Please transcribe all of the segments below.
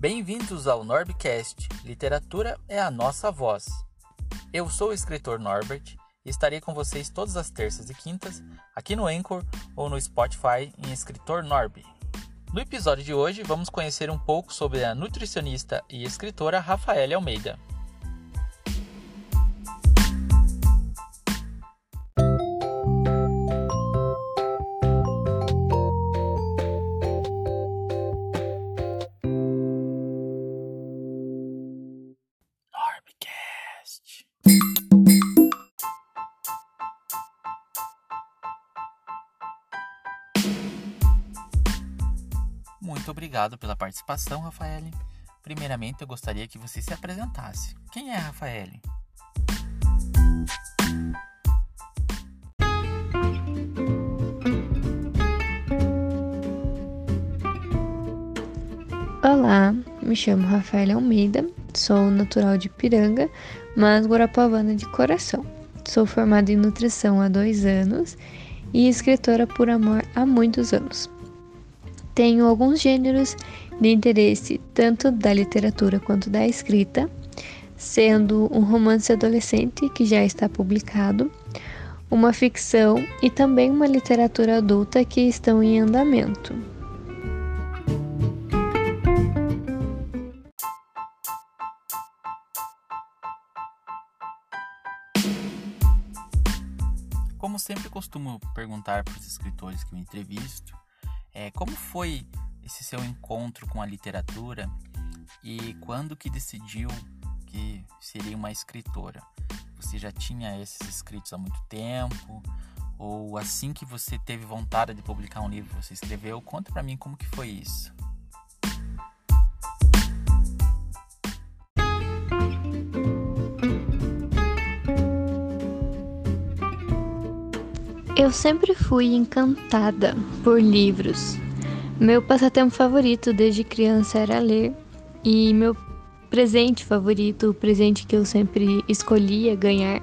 Bem-vindos ao Norbcast. Literatura é a nossa voz. Eu sou o escritor Norbert e estarei com vocês todas as terças e quintas aqui no Anchor ou no Spotify em Escritor Norb. No episódio de hoje, vamos conhecer um pouco sobre a nutricionista e escritora Rafaela Almeida. Muito obrigado pela participação, Rafaele. Primeiramente, eu gostaria que você se apresentasse. Quem é a Rafaele? Olá, me chamo Rafaela Almeida, sou natural de Piranga, mas guarapavana de coração. Sou formada em nutrição há dois anos e escritora por amor há muitos anos. Tenho alguns gêneros de interesse tanto da literatura quanto da escrita, sendo um romance adolescente que já está publicado, uma ficção e também uma literatura adulta que estão em andamento. Como sempre costumo perguntar para os escritores que eu entrevisto, é, como foi esse seu encontro com a literatura e quando que decidiu que seria uma escritora? Você já tinha esses escritos há muito tempo? Ou assim que você teve vontade de publicar um livro, você escreveu? Conta para mim como que foi isso. Eu sempre fui encantada por livros. Meu passatempo favorito desde criança era ler, e meu presente favorito, o presente que eu sempre escolhia ganhar,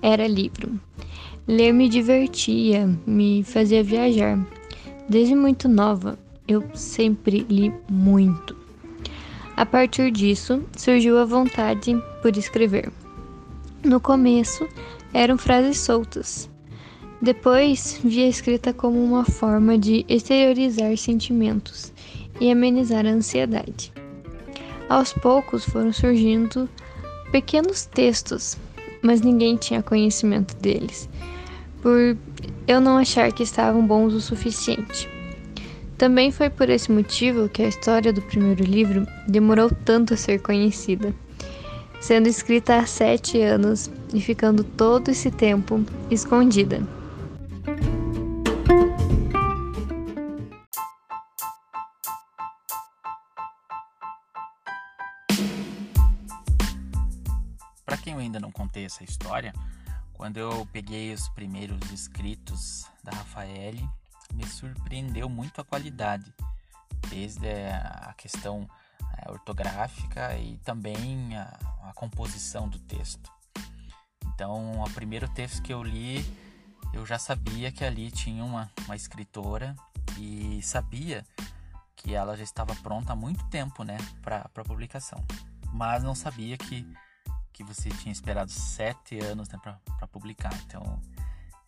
era livro. Ler me divertia, me fazia viajar. Desde muito nova, eu sempre li muito. A partir disso, surgiu a vontade por escrever. No começo, eram frases soltas, depois, vi a escrita como uma forma de exteriorizar sentimentos e amenizar a ansiedade. Aos poucos foram surgindo pequenos textos, mas ninguém tinha conhecimento deles, por eu não achar que estavam bons o suficiente. Também foi por esse motivo que a história do primeiro livro demorou tanto a ser conhecida, sendo escrita há sete anos e ficando todo esse tempo escondida. Essa história, quando eu peguei os primeiros escritos da Rafaele, me surpreendeu muito a qualidade, desde a questão é, ortográfica e também a, a, composição do texto. Então, o primeiro texto que eu li, eu já sabia que ali tinha uma, uma escritora e sabia que ela já estava pronta há muito tempo, né, para publicação. Mas não sabia que que você tinha esperado sete anos né, para publicar. Então,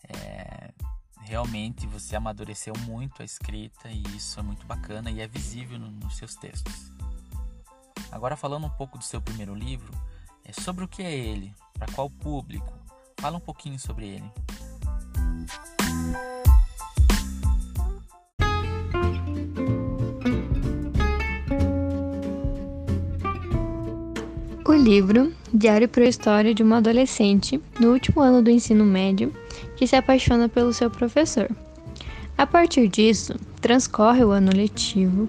é, realmente você amadureceu muito a escrita e isso é muito bacana e é visível no, nos seus textos. Agora, falando um pouco do seu primeiro livro, é sobre o que é ele, para qual público? Fala um pouquinho sobre ele. Livro Diário para a História de uma Adolescente no último ano do ensino médio que se apaixona pelo seu professor. A partir disso, transcorre o ano letivo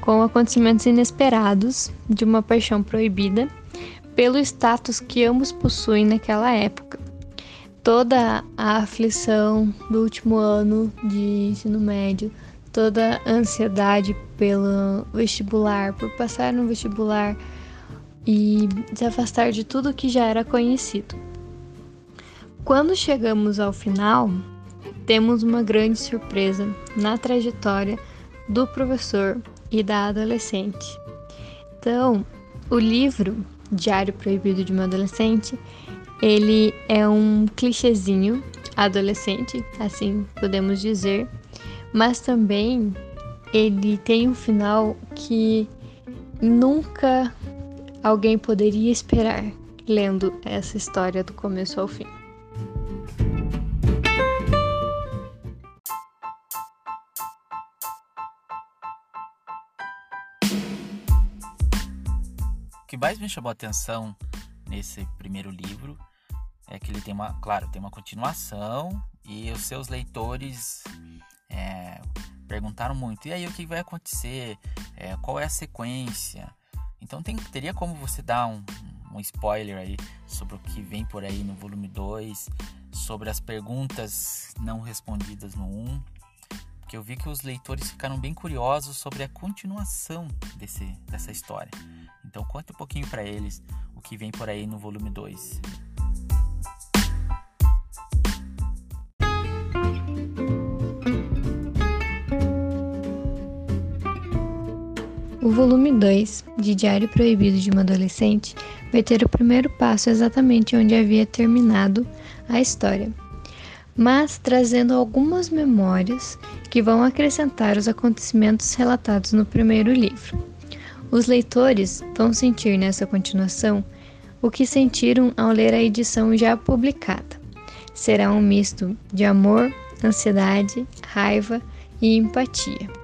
com acontecimentos inesperados de uma paixão proibida pelo status que ambos possuem naquela época. Toda a aflição do último ano de ensino médio, toda a ansiedade pelo vestibular, por passar no vestibular e se afastar de tudo que já era conhecido. Quando chegamos ao final, temos uma grande surpresa na trajetória do professor e da adolescente. Então, o livro Diário Proibido de uma Adolescente, ele é um clichêzinho adolescente, assim podemos dizer, mas também ele tem um final que nunca alguém poderia esperar lendo essa história do começo ao fim. O que mais me chamou a atenção nesse primeiro livro é que ele tem uma, claro, tem uma continuação e os seus leitores é, perguntaram muito. E aí o que vai acontecer? É, qual é a sequência? Então tem, teria como você dar um, um spoiler aí sobre o que vem por aí no volume 2, sobre as perguntas não respondidas no 1. Um, porque eu vi que os leitores ficaram bem curiosos sobre a continuação desse, dessa história. Então conta um pouquinho para eles o que vem por aí no volume 2. O volume 2 de Diário Proibido de uma Adolescente vai ter o primeiro passo exatamente onde havia terminado a história, mas trazendo algumas memórias que vão acrescentar os acontecimentos relatados no primeiro livro. Os leitores vão sentir nessa continuação o que sentiram ao ler a edição já publicada. Será um misto de amor, ansiedade, raiva e empatia.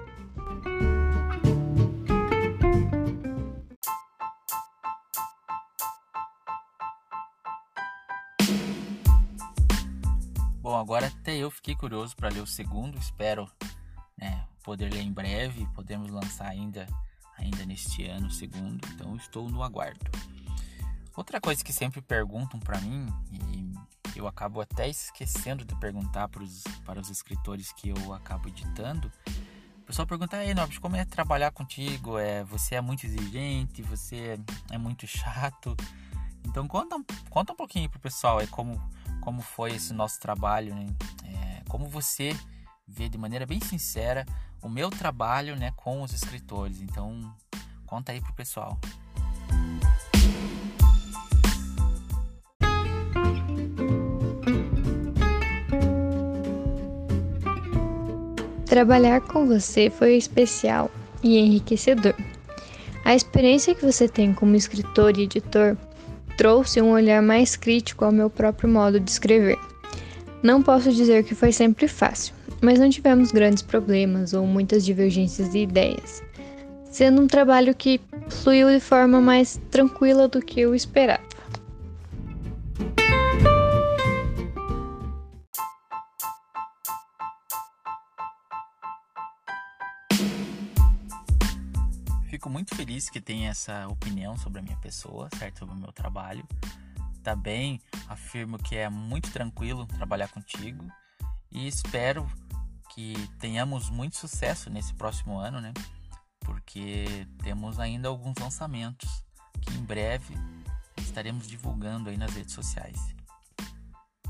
Bom, agora até eu fiquei curioso para ler o segundo, espero né, poder ler em breve, podemos lançar ainda, ainda neste ano o segundo, então estou no aguardo. Outra coisa que sempre perguntam para mim, e eu acabo até esquecendo de perguntar pros, para os escritores que eu acabo editando, o pessoal pergunta, aí Nobis, como é trabalhar contigo? É, você é muito exigente, você é, é muito chato. Então conta, conta um pouquinho pro pessoal, é como como foi esse nosso trabalho, né? é, como você vê de maneira bem sincera o meu trabalho né, com os escritores. Então, conta aí pro pessoal. Trabalhar com você foi especial e enriquecedor. A experiência que você tem como escritor e editor trouxe um olhar mais crítico ao meu próprio modo de escrever. Não posso dizer que foi sempre fácil, mas não tivemos grandes problemas ou muitas divergências de ideias, sendo um trabalho que fluiu de forma mais tranquila do que eu esperava. Fico muito feliz que tenha essa opinião sobre a minha pessoa, certo? Sobre o meu trabalho. Também afirmo que é muito tranquilo trabalhar contigo e espero que tenhamos muito sucesso nesse próximo ano, né? Porque temos ainda alguns lançamentos que em breve estaremos divulgando aí nas redes sociais.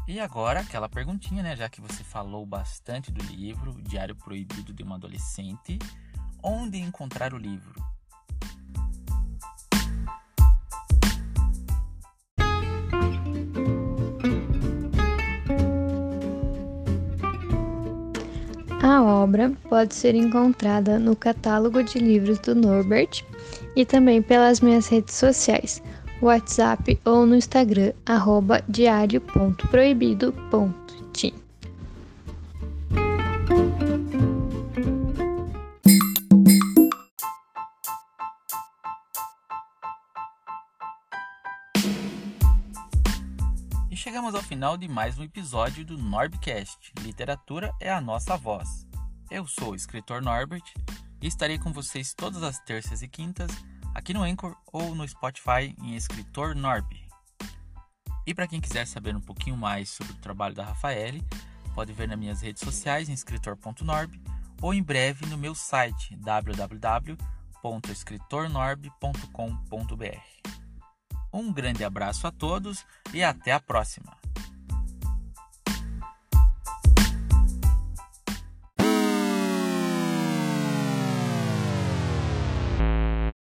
E agora aquela perguntinha, né? Já que você falou bastante do livro Diário Proibido de uma Adolescente, onde encontrar o livro? Obra pode ser encontrada no catálogo de livros do Norbert e também pelas minhas redes sociais, WhatsApp ou no Instagram, diário.proibido.tim. E chegamos ao final de mais um episódio do Norbcast. Literatura é a nossa voz. Eu sou o escritor Norbert e estarei com vocês todas as terças e quintas aqui no Anchor ou no Spotify em Escritor Norb. E para quem quiser saber um pouquinho mais sobre o trabalho da Rafaele, pode ver nas minhas redes sociais em escritor.norb ou em breve no meu site www.escritornorb.com.br. Um grande abraço a todos e até a próxima!